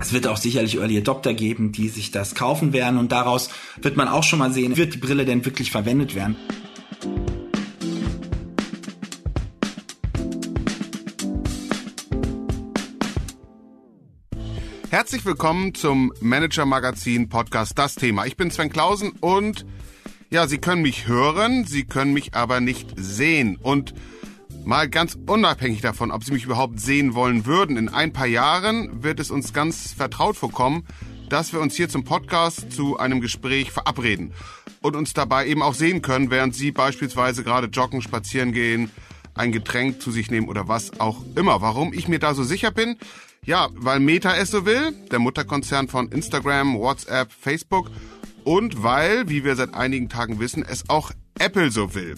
Es wird auch sicherlich Early Adopter geben, die sich das kaufen werden und daraus wird man auch schon mal sehen, wird die Brille denn wirklich verwendet werden. Herzlich willkommen zum Manager Magazin Podcast Das Thema. Ich bin Sven Klausen und ja, Sie können mich hören, Sie können mich aber nicht sehen und Mal ganz unabhängig davon, ob Sie mich überhaupt sehen wollen würden, in ein paar Jahren wird es uns ganz vertraut vorkommen, dass wir uns hier zum Podcast zu einem Gespräch verabreden und uns dabei eben auch sehen können, während Sie beispielsweise gerade joggen, spazieren gehen, ein Getränk zu sich nehmen oder was auch immer. Warum ich mir da so sicher bin? Ja, weil Meta es so will, der Mutterkonzern von Instagram, WhatsApp, Facebook und weil, wie wir seit einigen Tagen wissen, es auch Apple so will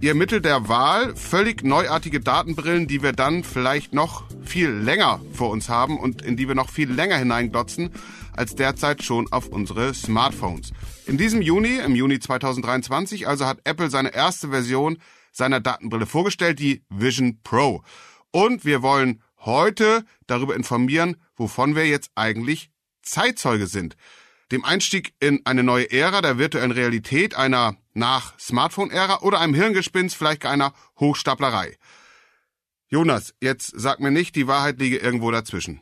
ihr Mittel der Wahl, völlig neuartige Datenbrillen, die wir dann vielleicht noch viel länger vor uns haben und in die wir noch viel länger hineinglotzen als derzeit schon auf unsere Smartphones. In diesem Juni, im Juni 2023, also hat Apple seine erste Version seiner Datenbrille vorgestellt, die Vision Pro. Und wir wollen heute darüber informieren, wovon wir jetzt eigentlich Zeitzeuge sind. Dem Einstieg in eine neue Ära der virtuellen Realität, einer nach Smartphone-Ära oder einem Hirngespinst, vielleicht einer Hochstaplerei. Jonas, jetzt sag mir nicht, die Wahrheit liege irgendwo dazwischen.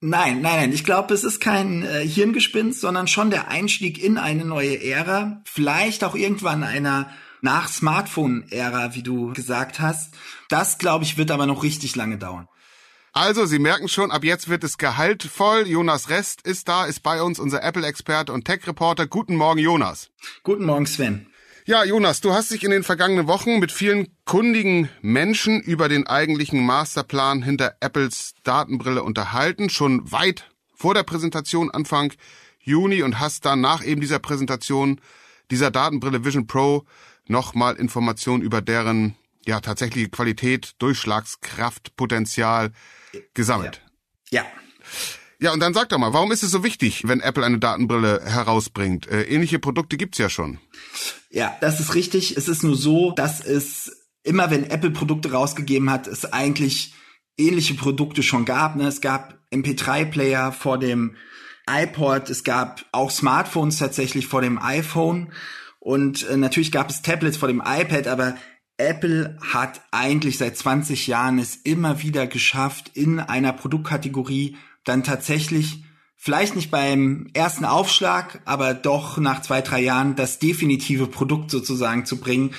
Nein, nein, nein. Ich glaube, es ist kein äh, Hirngespinst, sondern schon der Einstieg in eine neue Ära. Vielleicht auch irgendwann einer nach Smartphone-Ära, wie du gesagt hast. Das, glaube ich, wird aber noch richtig lange dauern. Also, Sie merken schon, ab jetzt wird es gehaltvoll. Jonas Rest ist da, ist bei uns, unser Apple-Experte und Tech-Reporter. Guten Morgen, Jonas. Guten Morgen, Sven. Ja, Jonas, du hast dich in den vergangenen Wochen mit vielen kundigen Menschen über den eigentlichen Masterplan hinter Apples Datenbrille unterhalten, schon weit vor der Präsentation Anfang Juni und hast dann nach eben dieser Präsentation dieser Datenbrille Vision Pro nochmal Informationen über deren ja tatsächliche Qualität, Durchschlagskraft, Potenzial gesammelt. Ja. ja. Ja, und dann sag doch mal, warum ist es so wichtig, wenn Apple eine Datenbrille herausbringt? Äh, ähnliche Produkte gibt's ja schon. Ja, das ist richtig. Es ist nur so, dass es immer, wenn Apple Produkte rausgegeben hat, es eigentlich ähnliche Produkte schon gab. Ne? Es gab MP3-Player vor dem iPod, es gab auch Smartphones tatsächlich vor dem iPhone und äh, natürlich gab es Tablets vor dem iPad, aber Apple hat eigentlich seit 20 Jahren es immer wieder geschafft, in einer Produktkategorie dann tatsächlich, vielleicht nicht beim ersten Aufschlag, aber doch nach zwei, drei Jahren das definitive Produkt sozusagen zu bringen,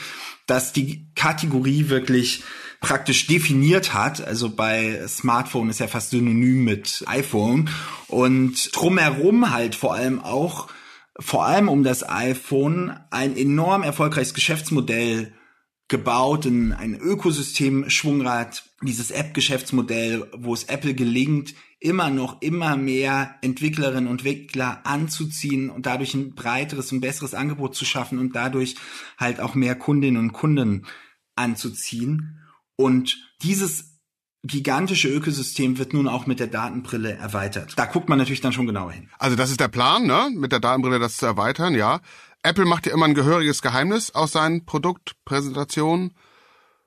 das die Kategorie wirklich praktisch definiert hat. Also bei Smartphone ist ja fast synonym mit iPhone und drumherum halt vor allem auch, vor allem um das iPhone, ein enorm erfolgreiches Geschäftsmodell gebaut in ein Ökosystem Schwungrad, dieses App-Geschäftsmodell, wo es Apple gelingt, immer noch immer mehr Entwicklerinnen und Entwickler anzuziehen und dadurch ein breiteres und besseres Angebot zu schaffen und dadurch halt auch mehr Kundinnen und Kunden anzuziehen. Und dieses gigantische Ökosystem wird nun auch mit der Datenbrille erweitert. Da guckt man natürlich dann schon genauer hin. Also das ist der Plan, ne? Mit der Datenbrille das zu erweitern, ja. Apple macht ja immer ein gehöriges Geheimnis aus seinen Produktpräsentationen.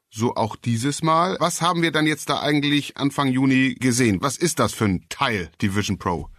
So auch dieses Mal. Was haben wir dann jetzt da eigentlich Anfang Juni gesehen? Was ist das für ein Teil, die Vision Pro?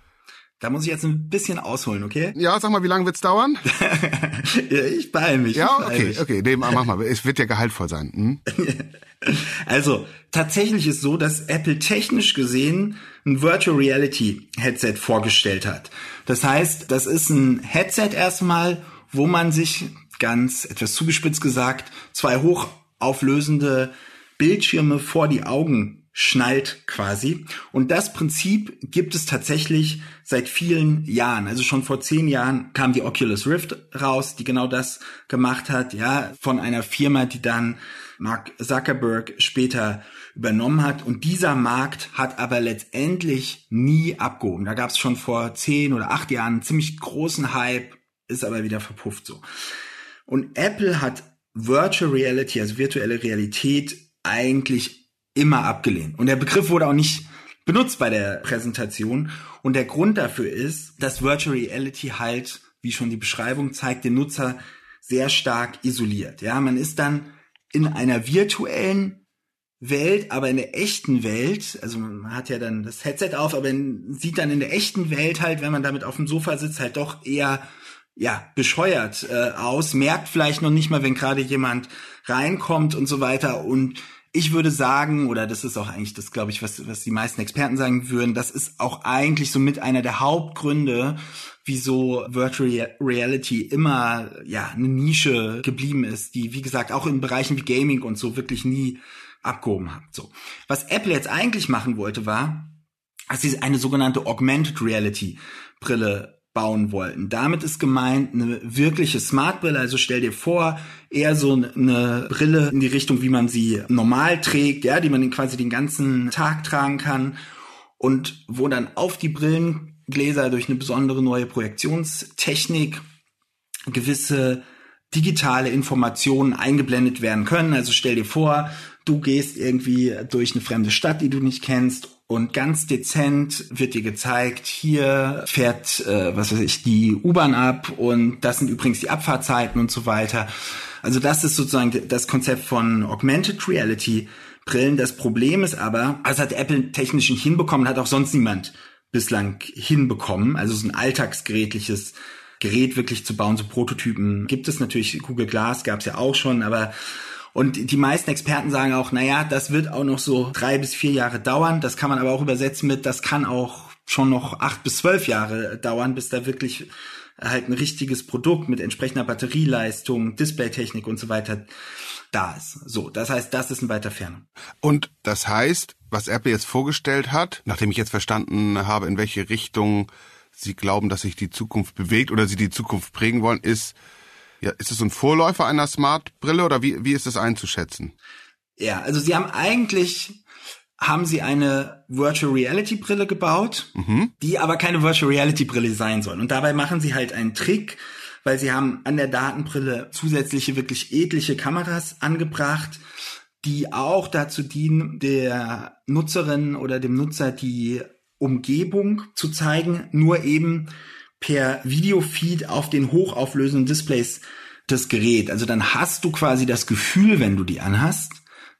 Da muss ich jetzt ein bisschen ausholen, okay? Ja, sag mal, wie lange wird's dauern? ja, ich beeil mich. Ja, beeil okay, mich. okay, nee, mach mal. Es wird ja gehaltvoll sein. Hm? also, tatsächlich ist so, dass Apple technisch gesehen ein Virtual Reality Headset vorgestellt hat. Das heißt, das ist ein Headset erstmal wo man sich ganz etwas zugespitzt gesagt zwei hochauflösende Bildschirme vor die Augen schnallt quasi. Und das Prinzip gibt es tatsächlich seit vielen Jahren. Also schon vor zehn Jahren kam die Oculus Rift raus, die genau das gemacht hat, ja, von einer Firma, die dann Mark Zuckerberg später übernommen hat. Und dieser Markt hat aber letztendlich nie abgehoben. Da gab es schon vor zehn oder acht Jahren einen ziemlich großen Hype ist aber wieder verpufft so. Und Apple hat Virtual Reality, also virtuelle Realität, eigentlich immer abgelehnt. Und der Begriff wurde auch nicht benutzt bei der Präsentation. Und der Grund dafür ist, dass Virtual Reality halt, wie schon die Beschreibung zeigt, den Nutzer sehr stark isoliert. Ja, man ist dann in einer virtuellen Welt, aber in der echten Welt, also man hat ja dann das Headset auf, aber sieht dann in der echten Welt halt, wenn man damit auf dem Sofa sitzt, halt doch eher ja bescheuert äh, aus, merkt vielleicht noch nicht mal, wenn gerade jemand reinkommt und so weiter und ich würde sagen, oder das ist auch eigentlich das, glaube ich, was, was die meisten Experten sagen würden, das ist auch eigentlich so mit einer der Hauptgründe, wieso Virtual Reality immer ja eine Nische geblieben ist, die wie gesagt auch in Bereichen wie Gaming und so wirklich nie abgehoben hat. So, was Apple jetzt eigentlich machen wollte, war, dass sie eine sogenannte Augmented Reality Brille bauen wollten. Damit ist gemeint eine wirkliche Smart-Brille. Also stell dir vor, eher so eine Brille in die Richtung, wie man sie normal trägt, ja, die man quasi den ganzen Tag tragen kann und wo dann auf die Brillengläser durch eine besondere neue Projektionstechnik gewisse digitale Informationen eingeblendet werden können. Also stell dir vor, du gehst irgendwie durch eine fremde Stadt, die du nicht kennst und ganz dezent wird dir gezeigt, hier fährt, äh, was weiß ich, die U-Bahn ab und das sind übrigens die Abfahrtzeiten und so weiter. Also das ist sozusagen das Konzept von Augmented Reality Brillen. Das Problem ist aber, das hat Apple technisch nicht hinbekommen, hat auch sonst niemand bislang hinbekommen. Also so ein alltagsgerätliches Gerät wirklich zu bauen, so Prototypen gibt es natürlich. Google Glass gab es ja auch schon, aber und die meisten Experten sagen auch, naja, das wird auch noch so drei bis vier Jahre dauern. Das kann man aber auch übersetzen mit, das kann auch schon noch acht bis zwölf Jahre dauern, bis da wirklich halt ein richtiges Produkt mit entsprechender Batterieleistung, Displaytechnik und so weiter da ist. So, das heißt, das ist ein weiter Ferne. Und das heißt, was Apple jetzt vorgestellt hat, nachdem ich jetzt verstanden habe, in welche Richtung sie glauben, dass sich die Zukunft bewegt oder sie die Zukunft prägen wollen, ist, ja, ist es ein Vorläufer einer Smart-Brille oder wie, wie ist es einzuschätzen? Ja, also sie haben eigentlich haben sie eine Virtual Reality Brille gebaut, mhm. die aber keine Virtual Reality Brille sein soll. Und dabei machen sie halt einen Trick, weil sie haben an der Datenbrille zusätzliche wirklich edliche Kameras angebracht, die auch dazu dienen, der Nutzerin oder dem Nutzer die Umgebung zu zeigen, nur eben per Videofeed auf den hochauflösenden Displays das Gerät. Also dann hast du quasi das Gefühl, wenn du die anhast,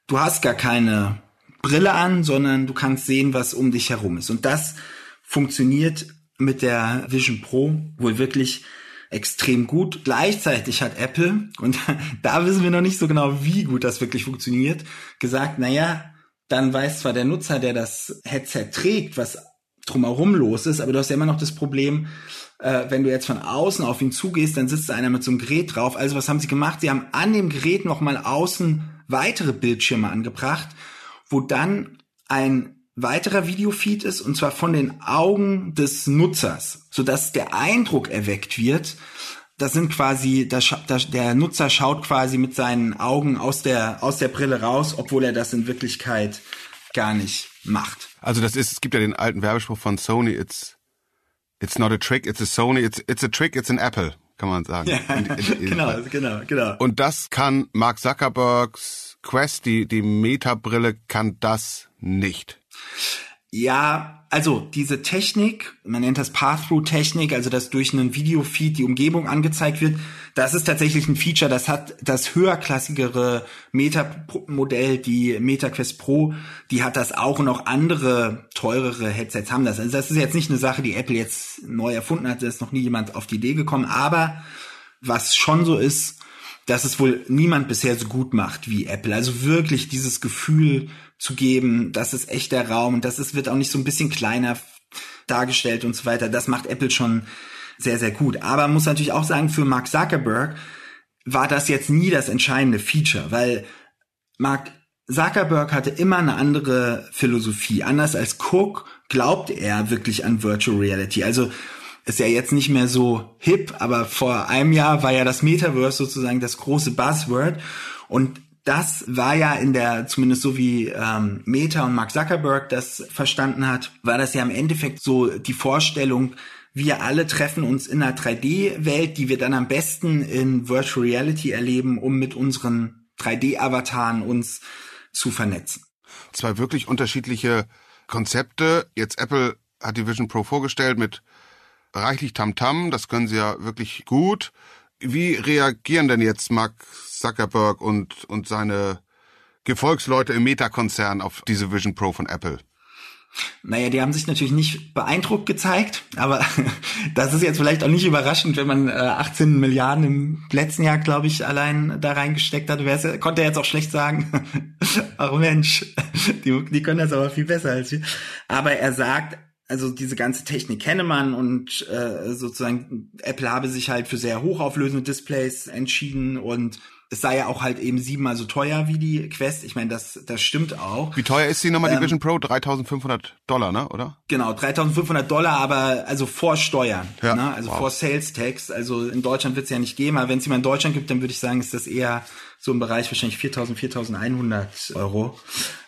du hast gar keine Brille an, sondern du kannst sehen, was um dich herum ist. Und das funktioniert mit der Vision Pro wohl wirklich extrem gut. Gleichzeitig hat Apple, und da wissen wir noch nicht so genau, wie gut das wirklich funktioniert, gesagt, naja, dann weiß zwar der Nutzer, der das Headset trägt, was drumherum los ist, aber du hast ja immer noch das Problem, äh, wenn du jetzt von außen auf ihn zugehst, dann sitzt da einer mit so einem Gerät drauf. Also was haben sie gemacht? Sie haben an dem Gerät nochmal außen weitere Bildschirme angebracht, wo dann ein weiterer Videofeed ist und zwar von den Augen des Nutzers, sodass der Eindruck erweckt wird, das sind quasi, das, das, der Nutzer schaut quasi mit seinen Augen aus der, aus der Brille raus, obwohl er das in Wirklichkeit gar nicht macht. Also das ist, es gibt ja den alten Werbespruch von Sony, it's, it's not a trick, it's a Sony, it's, it's a trick, it's an Apple, kann man sagen. Ja, in, in, in, genau, genau, genau. Und das kann Mark Zuckerbergs Quest, die, die Meta-Brille, kann das nicht. Ja, also diese Technik, man nennt das Path-Through-Technik, also dass durch einen Videofeed die Umgebung angezeigt wird, das ist tatsächlich ein Feature, das hat das höherklassigere Meta-Modell, die Meta Quest Pro, die hat das auch und auch andere teurere Headsets haben das. Also das ist jetzt nicht eine Sache, die Apple jetzt neu erfunden hat, da ist noch nie jemand auf die Idee gekommen, aber was schon so ist, dass es wohl niemand bisher so gut macht wie Apple. Also wirklich dieses Gefühl zu geben, das ist echt der Raum das ist, wird auch nicht so ein bisschen kleiner dargestellt und so weiter. Das macht Apple schon sehr, sehr gut. Aber muss natürlich auch sagen, für Mark Zuckerberg war das jetzt nie das entscheidende Feature, weil Mark Zuckerberg hatte immer eine andere Philosophie. Anders als Cook glaubt er wirklich an Virtual Reality. Also ist ja jetzt nicht mehr so hip, aber vor einem Jahr war ja das Metaverse sozusagen das große Buzzword und das war ja in der, zumindest so wie ähm, Meta und Mark Zuckerberg das verstanden hat, war das ja im Endeffekt so die Vorstellung, wir alle treffen uns in einer 3D-Welt, die wir dann am besten in Virtual Reality erleben, um mit unseren 3D-Avataren uns zu vernetzen. Zwei wirklich unterschiedliche Konzepte. Jetzt Apple hat die Vision Pro vorgestellt mit reichlich Tamtam, -Tam, das können sie ja wirklich gut. Wie reagieren denn jetzt Mark Zuckerberg und, und seine Gefolgsleute im Meta-Konzern auf diese Vision Pro von Apple? Naja, die haben sich natürlich nicht beeindruckt gezeigt, aber das ist jetzt vielleicht auch nicht überraschend, wenn man äh, 18 Milliarden im letzten Jahr, glaube ich, allein da reingesteckt hat. Wer konnte er jetzt auch schlecht sagen, ach Mensch, die, die können das aber viel besser als wir. Aber er sagt, also diese ganze Technik kenne man und äh, sozusagen Apple habe sich halt für sehr hochauflösende Displays entschieden und es sei ja auch halt eben siebenmal so teuer wie die Quest. Ich meine, das, das stimmt auch. Wie teuer ist die nochmal, die ähm, Vision Pro? 3500 Dollar, ne, oder? Genau, 3500 Dollar, aber also vor Steuern, ja. ne? also wow. vor Sales Tax. Also in Deutschland wird es ja nicht geben, aber wenn es jemand in Deutschland gibt, dann würde ich sagen, ist das eher so im Bereich wahrscheinlich 4000, 4100 Euro.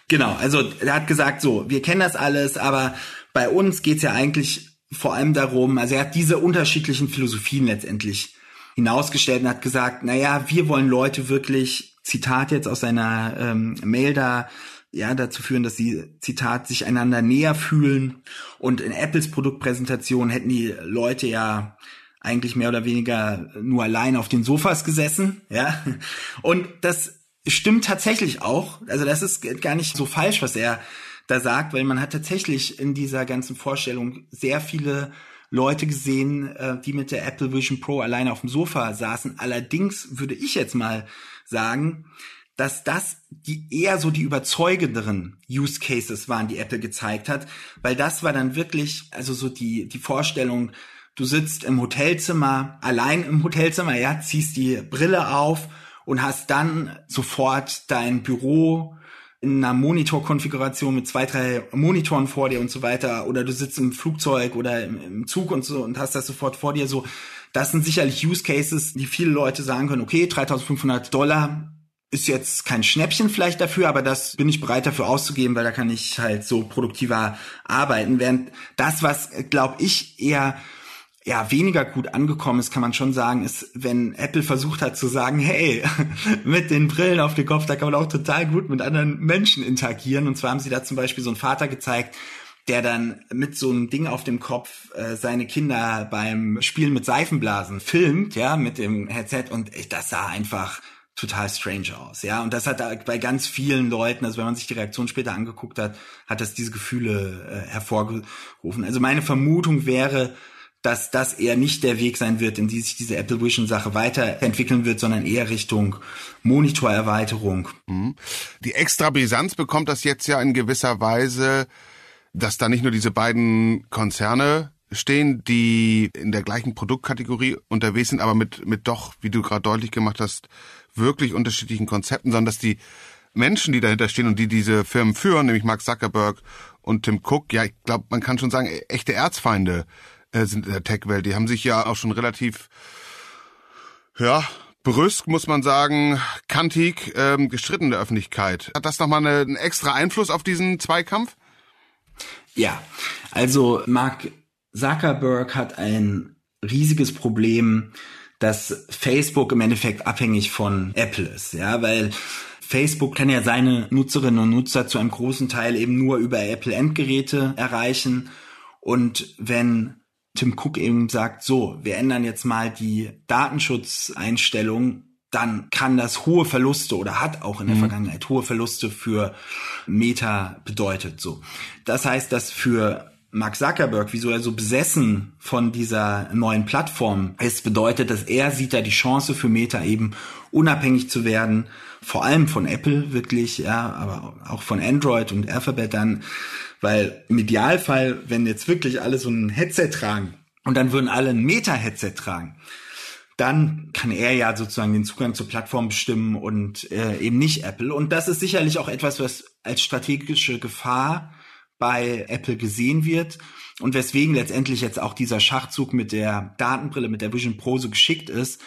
Genau, also er hat gesagt, so, wir kennen das alles, aber bei uns geht's ja eigentlich vor allem darum, also er hat diese unterschiedlichen Philosophien letztendlich hinausgestellt und hat gesagt, naja, wir wollen Leute wirklich, Zitat jetzt aus seiner ähm, Mail da, ja, dazu führen, dass sie, Zitat, sich einander näher fühlen. Und in Apples Produktpräsentation hätten die Leute ja eigentlich mehr oder weniger nur allein auf den Sofas gesessen, ja. Und das stimmt tatsächlich auch. Also das ist gar nicht so falsch, was er da sagt, weil man hat tatsächlich in dieser ganzen Vorstellung sehr viele Leute gesehen, äh, die mit der Apple Vision Pro alleine auf dem Sofa saßen. Allerdings würde ich jetzt mal sagen, dass das die eher so die überzeugenderen Use Cases waren, die Apple gezeigt hat, weil das war dann wirklich, also so die, die Vorstellung, du sitzt im Hotelzimmer, allein im Hotelzimmer, ja, ziehst die Brille auf und hast dann sofort dein Büro in einer Monitorkonfiguration mit zwei, drei Monitoren vor dir und so weiter, oder du sitzt im Flugzeug oder im, im, Zug und so und hast das sofort vor dir so. Das sind sicherlich Use Cases, die viele Leute sagen können, okay, 3500 Dollar ist jetzt kein Schnäppchen vielleicht dafür, aber das bin ich bereit dafür auszugeben, weil da kann ich halt so produktiver arbeiten. Während das, was, glaube ich, eher ja, weniger gut angekommen ist, kann man schon sagen, ist, wenn Apple versucht hat zu sagen, hey, mit den Brillen auf dem Kopf, da kann man auch total gut mit anderen Menschen interagieren. Und zwar haben sie da zum Beispiel so einen Vater gezeigt, der dann mit so einem Ding auf dem Kopf äh, seine Kinder beim Spielen mit Seifenblasen filmt, ja, mit dem Headset. Und ich, das sah einfach total strange aus, ja. Und das hat da bei ganz vielen Leuten, also wenn man sich die Reaktion später angeguckt hat, hat das diese Gefühle äh, hervorgerufen. Also meine Vermutung wäre, dass das eher nicht der Weg sein wird, in die sich diese Apple Vision Sache weiterentwickeln wird, sondern eher Richtung Monitorerweiterung. Mhm. Die extra Brisanz bekommt das jetzt ja in gewisser Weise, dass da nicht nur diese beiden Konzerne stehen, die in der gleichen Produktkategorie unterwegs sind, aber mit, mit doch, wie du gerade deutlich gemacht hast, wirklich unterschiedlichen Konzepten, sondern dass die Menschen, die dahinter stehen und die diese Firmen führen, nämlich Mark Zuckerberg und Tim Cook, ja, ich glaube, man kann schon sagen, echte Erzfeinde äh, sind in der Tech-Welt. Die haben sich ja auch schon relativ, ja, brüsk, muss man sagen, kantig ähm, gestritten der Öffentlichkeit. Hat das nochmal eine, einen extra Einfluss auf diesen Zweikampf? Ja, also Mark Zuckerberg hat ein riesiges Problem, dass Facebook im Endeffekt abhängig von Apple ist, ja, weil Facebook kann ja seine Nutzerinnen und Nutzer zu einem großen Teil eben nur über Apple Endgeräte erreichen und wenn Tim Cook eben sagt, so, wir ändern jetzt mal die Datenschutzeinstellung, dann kann das hohe Verluste oder hat auch in der mhm. Vergangenheit hohe Verluste für Meta bedeutet, so. Das heißt, dass für Mark Zuckerberg, wieso er so besessen von dieser neuen Plattform ist, bedeutet, dass er sieht da die Chance für Meta eben unabhängig zu werden, vor allem von Apple wirklich, ja, aber auch von Android und Alphabet dann weil im Idealfall, wenn jetzt wirklich alle so ein Headset tragen und dann würden alle ein Meta-Headset tragen, dann kann er ja sozusagen den Zugang zur Plattform bestimmen und äh, eben nicht Apple. Und das ist sicherlich auch etwas, was als strategische Gefahr bei Apple gesehen wird und weswegen letztendlich jetzt auch dieser Schachzug mit der Datenbrille, mit der Vision Pro so geschickt ist,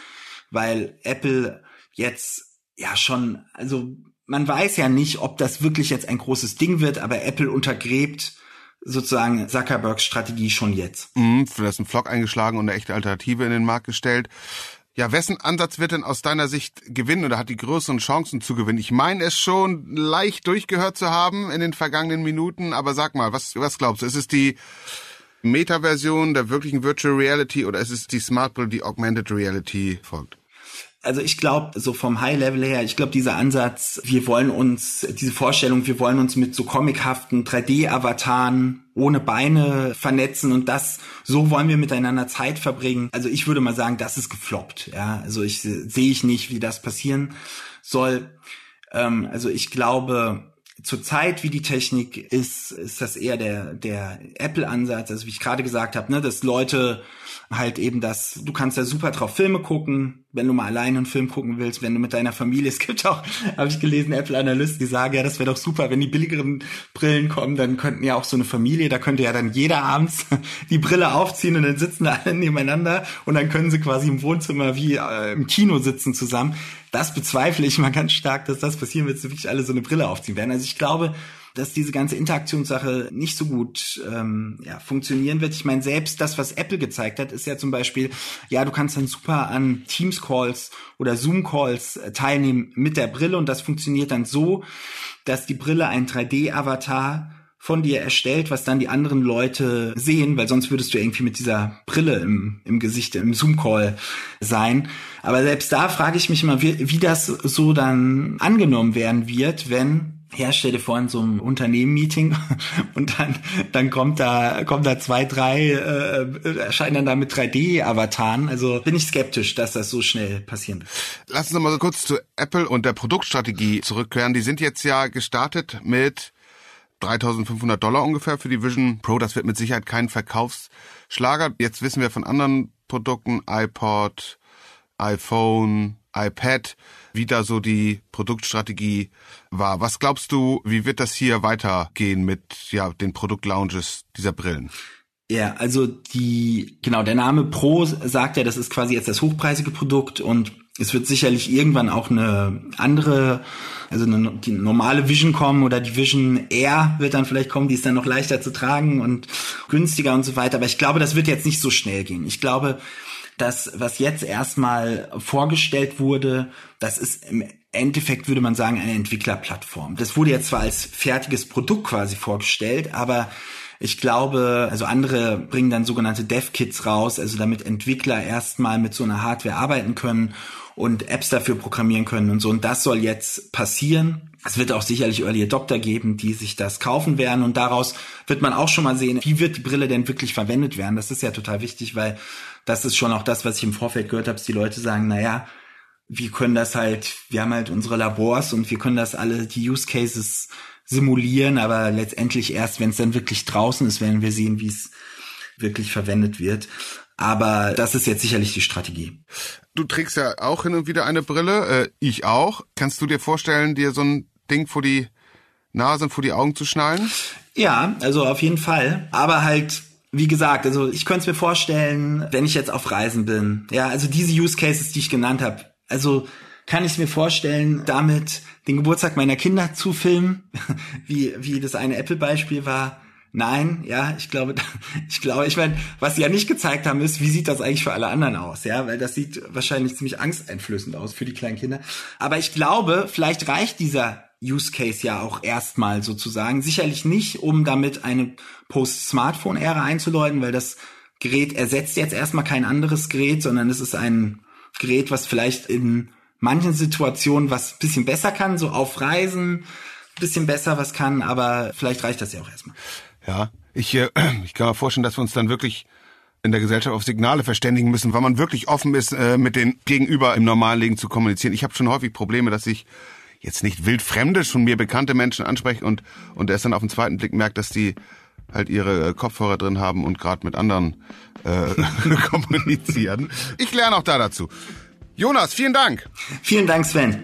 weil Apple jetzt ja schon, also man weiß ja nicht, ob das wirklich jetzt ein großes Ding wird, aber Apple untergräbt sozusagen Zuckerbergs Strategie schon jetzt. Mhm, hast einen Vlog eingeschlagen und eine echte Alternative in den Markt gestellt. Ja, wessen Ansatz wird denn aus deiner Sicht gewinnen oder hat die größeren Chancen zu gewinnen? Ich meine es schon leicht durchgehört zu haben in den vergangenen Minuten, aber sag mal, was, was glaubst du? Ist es die Meta-Version der wirklichen Virtual Reality oder ist es die Smart Brille, die Augmented Reality folgt? Also ich glaube, so vom High-Level her, ich glaube, dieser Ansatz, wir wollen uns, diese Vorstellung, wir wollen uns mit so comichaften 3D-Avataren ohne Beine vernetzen und das, so wollen wir miteinander Zeit verbringen. Also ich würde mal sagen, das ist gefloppt. Ja, also ich sehe ich nicht, wie das passieren soll. Ähm, also ich glaube, zurzeit, wie die Technik ist, ist das eher der, der Apple-Ansatz, also wie ich gerade gesagt habe, ne, dass Leute halt eben das, du kannst da super drauf Filme gucken, wenn du mal alleine einen Film gucken willst, wenn du mit deiner Familie, es gibt auch, habe ich gelesen, Apple-Analysten, die sagen, ja, das wäre doch super, wenn die billigeren Brillen kommen, dann könnten ja auch so eine Familie, da könnte ja dann jeder abends die Brille aufziehen und dann sitzen alle nebeneinander und dann können sie quasi im Wohnzimmer wie äh, im Kino sitzen zusammen. Das bezweifle ich mal ganz stark, dass das passieren wird, dass wirklich alle so eine Brille aufziehen werden. Also ich glaube, dass diese ganze Interaktionssache nicht so gut ähm, ja, funktionieren wird. Ich meine, selbst das, was Apple gezeigt hat, ist ja zum Beispiel, ja, du kannst dann super an Teams-Calls oder Zoom-Calls äh, teilnehmen mit der Brille und das funktioniert dann so, dass die Brille ein 3D-Avatar von dir erstellt, was dann die anderen Leute sehen, weil sonst würdest du irgendwie mit dieser Brille im, im Gesicht, im Zoom-Call sein. Aber selbst da frage ich mich immer, wie, wie das so dann angenommen werden wird, wenn dir vor so einem Unternehmen-Meeting und dann, dann kommt da, kommt da zwei, drei, äh, erscheinen dann da mit 3D-Avataren. Also bin ich skeptisch, dass das so schnell passieren wird. Lass uns noch mal kurz zu Apple und der Produktstrategie zurückkehren. Die sind jetzt ja gestartet mit 3500 Dollar ungefähr für die Vision Pro. Das wird mit Sicherheit kein Verkaufsschlager. Jetzt wissen wir von anderen Produkten, iPod, iPhone, iPad, wie da so die Produktstrategie war. Was glaubst du, wie wird das hier weitergehen mit ja, den Produktlaunches dieser Brillen? Ja, also die, genau, der Name Pro sagt ja, das ist quasi jetzt das hochpreisige Produkt und es wird sicherlich irgendwann auch eine andere, also eine, die normale Vision kommen oder die Vision Air wird dann vielleicht kommen, die ist dann noch leichter zu tragen und günstiger und so weiter. Aber ich glaube, das wird jetzt nicht so schnell gehen. Ich glaube, das, was jetzt erstmal vorgestellt wurde, das ist im Endeffekt, würde man sagen, eine Entwicklerplattform. Das wurde jetzt zwar als fertiges Produkt quasi vorgestellt, aber ich glaube, also andere bringen dann sogenannte Dev-Kits raus, also damit Entwickler erstmal mit so einer Hardware arbeiten können und Apps dafür programmieren können und so. Und das soll jetzt passieren. Es wird auch sicherlich Early Adopter geben, die sich das kaufen werden. Und daraus wird man auch schon mal sehen, wie wird die Brille denn wirklich verwendet werden. Das ist ja total wichtig, weil das ist schon auch das, was ich im Vorfeld gehört habe, dass die Leute sagen, na ja, wir können das halt, wir haben halt unsere Labors und wir können das alle, die Use Cases simulieren, aber letztendlich erst, wenn es dann wirklich draußen ist, werden wir sehen, wie es wirklich verwendet wird. Aber das ist jetzt sicherlich die Strategie. Du trägst ja auch hin und wieder eine Brille, äh, ich auch. Kannst du dir vorstellen, dir so ein Ding vor die Nase und vor die Augen zu schnallen? Ja, also auf jeden Fall. Aber halt wie gesagt, also ich könnte es mir vorstellen, wenn ich jetzt auf Reisen bin. Ja, also diese Use Cases, die ich genannt habe. Also kann ich mir vorstellen, damit den Geburtstag meiner Kinder zu filmen, wie, wie das eine Apple-Beispiel war. Nein, ja, ich glaube, ich glaube, ich meine, was sie ja nicht gezeigt haben, ist, wie sieht das eigentlich für alle anderen aus, ja, weil das sieht wahrscheinlich ziemlich angsteinflößend aus für die kleinen Kinder. Aber ich glaube, vielleicht reicht dieser Use Case ja auch erstmal sozusagen. Sicherlich nicht, um damit eine Post-Smartphone-Ära einzuläuten, weil das Gerät ersetzt jetzt erstmal kein anderes Gerät, sondern es ist ein Gerät, was vielleicht in manchen Situationen was bisschen besser kann, so auf Reisen bisschen besser was kann, aber vielleicht reicht das ja auch erstmal. Ja, ich, äh, ich kann mir vorstellen, dass wir uns dann wirklich in der Gesellschaft auf Signale verständigen müssen, weil man wirklich offen ist, äh, mit den Gegenüber im normalen Leben zu kommunizieren. Ich habe schon häufig Probleme, dass ich jetzt nicht wildfremde, schon mir bekannte Menschen anspreche und, und erst dann auf den zweiten Blick merkt, dass die halt ihre äh, Kopfhörer drin haben und gerade mit anderen äh, kommunizieren. Ich lerne auch da dazu. Jonas, vielen Dank. Vielen Dank, Sven.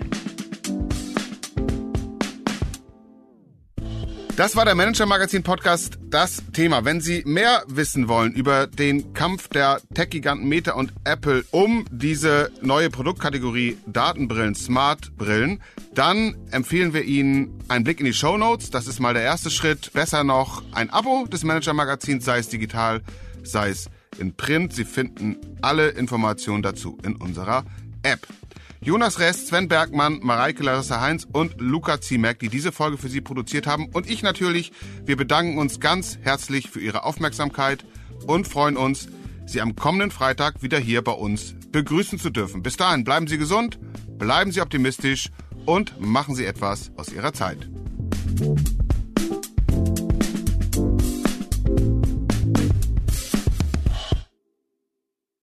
Das war der Manager Magazin Podcast, das Thema. Wenn Sie mehr wissen wollen über den Kampf der Tech-Giganten Meta und Apple um diese neue Produktkategorie Datenbrillen, Smartbrillen, dann empfehlen wir Ihnen einen Blick in die Show Notes. Das ist mal der erste Schritt. Besser noch ein Abo des Manager Magazins, sei es digital, sei es in Print. Sie finden alle Informationen dazu in unserer App. Jonas Rest, Sven Bergmann, Mareike Larissa Heinz und Luca Ziemek, die diese Folge für Sie produziert haben. Und ich natürlich. Wir bedanken uns ganz herzlich für Ihre Aufmerksamkeit und freuen uns, Sie am kommenden Freitag wieder hier bei uns begrüßen zu dürfen. Bis dahin bleiben Sie gesund, bleiben Sie optimistisch und machen Sie etwas aus Ihrer Zeit.